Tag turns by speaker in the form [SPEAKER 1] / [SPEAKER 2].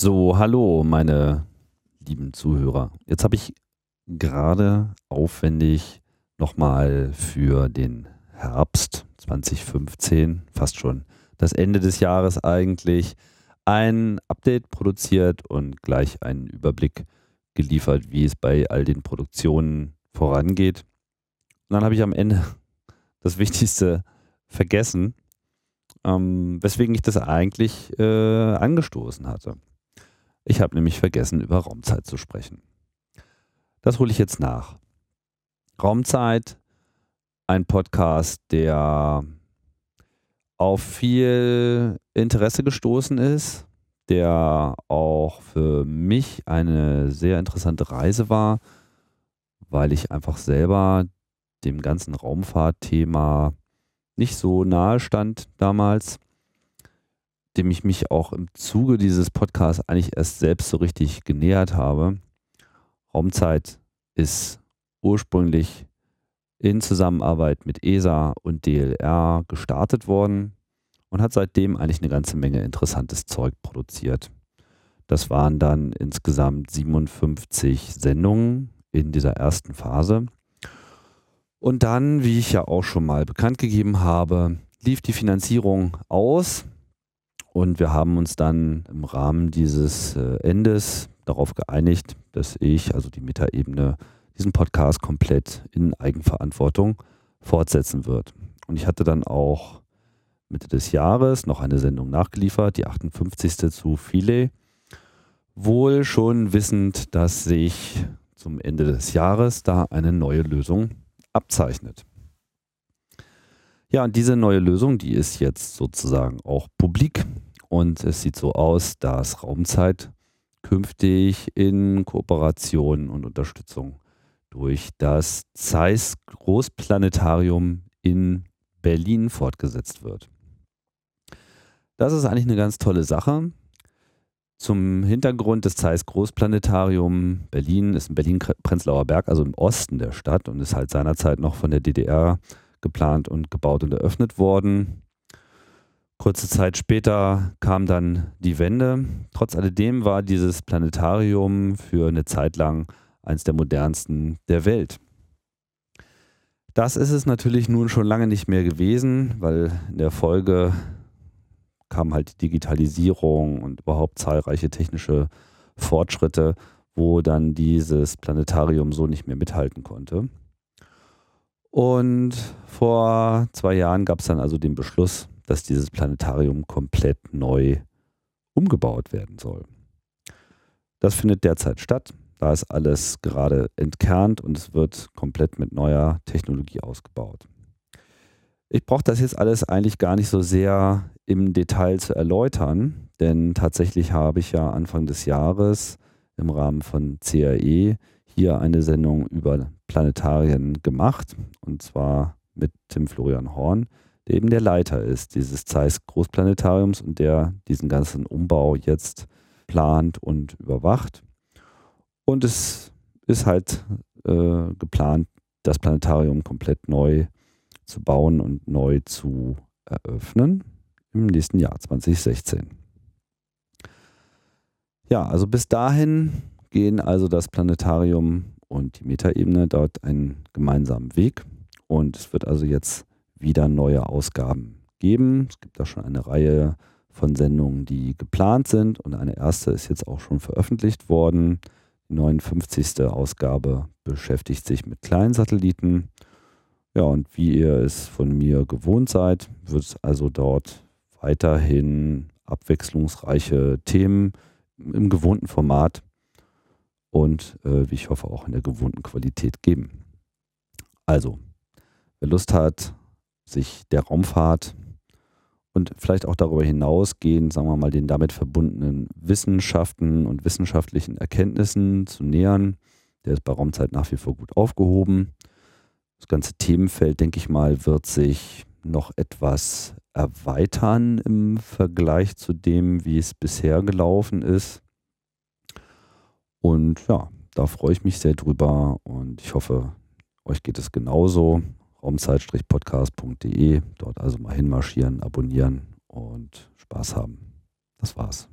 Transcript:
[SPEAKER 1] So, hallo, meine lieben Zuhörer. Jetzt habe ich gerade aufwendig nochmal für den Herbst 2015, fast schon das Ende des Jahres eigentlich, ein Update produziert und gleich einen Überblick geliefert, wie es bei all den Produktionen vorangeht. Und dann habe ich am Ende das Wichtigste vergessen, ähm, weswegen ich das eigentlich äh, angestoßen hatte. Ich habe nämlich vergessen, über Raumzeit zu sprechen. Das hole ich jetzt nach. Raumzeit, ein Podcast, der auf viel Interesse gestoßen ist, der auch für mich eine sehr interessante Reise war, weil ich einfach selber dem ganzen Raumfahrtthema nicht so nahe stand damals dem ich mich auch im Zuge dieses Podcasts eigentlich erst selbst so richtig genähert habe. Raumzeit ist ursprünglich in Zusammenarbeit mit ESA und DLR gestartet worden und hat seitdem eigentlich eine ganze Menge interessantes Zeug produziert. Das waren dann insgesamt 57 Sendungen in dieser ersten Phase. Und dann, wie ich ja auch schon mal bekannt gegeben habe, lief die Finanzierung aus. Und wir haben uns dann im Rahmen dieses äh, Endes darauf geeinigt, dass ich, also die Metaebene, diesen Podcast komplett in Eigenverantwortung fortsetzen wird. Und ich hatte dann auch Mitte des Jahres noch eine Sendung nachgeliefert, die 58. zu Filet. Wohl schon wissend, dass sich zum Ende des Jahres da eine neue Lösung abzeichnet. Ja, und diese neue Lösung, die ist jetzt sozusagen auch publik und es sieht so aus, dass Raumzeit künftig in Kooperation und Unterstützung durch das Zeiss Großplanetarium in Berlin fortgesetzt wird. Das ist eigentlich eine ganz tolle Sache. Zum Hintergrund des Zeiss Großplanetarium Berlin ist in Berlin-Prenzlauer Berg, also im Osten der Stadt und ist halt seinerzeit noch von der DDR geplant und gebaut und eröffnet worden. Kurze Zeit später kam dann die Wende. Trotz alledem war dieses Planetarium für eine Zeit lang eines der modernsten der Welt. Das ist es natürlich nun schon lange nicht mehr gewesen, weil in der Folge kam halt die Digitalisierung und überhaupt zahlreiche technische Fortschritte, wo dann dieses Planetarium so nicht mehr mithalten konnte. Und vor zwei Jahren gab es dann also den Beschluss, dass dieses Planetarium komplett neu umgebaut werden soll. Das findet derzeit statt. Da ist alles gerade entkernt und es wird komplett mit neuer Technologie ausgebaut. Ich brauche das jetzt alles eigentlich gar nicht so sehr im Detail zu erläutern, denn tatsächlich habe ich ja Anfang des Jahres im Rahmen von CAE hier eine Sendung über Planetarien gemacht und zwar mit Tim Florian Horn der eben der Leiter ist dieses Zeiss Großplanetariums und der diesen ganzen Umbau jetzt plant und überwacht. Und es ist halt äh, geplant, das Planetarium komplett neu zu bauen und neu zu eröffnen im nächsten Jahr 2016. Ja, also bis dahin gehen also das Planetarium und die Metaebene dort einen gemeinsamen Weg. Und es wird also jetzt wieder neue Ausgaben geben. Es gibt da schon eine Reihe von Sendungen, die geplant sind und eine erste ist jetzt auch schon veröffentlicht worden. Die 59. Ausgabe beschäftigt sich mit Kleinsatelliten. Ja, und wie ihr es von mir gewohnt seid, wird es also dort weiterhin abwechslungsreiche Themen im gewohnten Format und äh, wie ich hoffe auch in der gewohnten Qualität geben. Also, wer Lust hat, sich der Raumfahrt und vielleicht auch darüber hinausgehend, sagen wir mal, den damit verbundenen Wissenschaften und wissenschaftlichen Erkenntnissen zu nähern. Der ist bei Raumzeit nach wie vor gut aufgehoben. Das ganze Themenfeld, denke ich mal, wird sich noch etwas erweitern im Vergleich zu dem, wie es bisher gelaufen ist. Und ja, da freue ich mich sehr drüber und ich hoffe, euch geht es genauso raumzeit-podcast.de. Dort also mal hinmarschieren, abonnieren und Spaß haben. Das war's.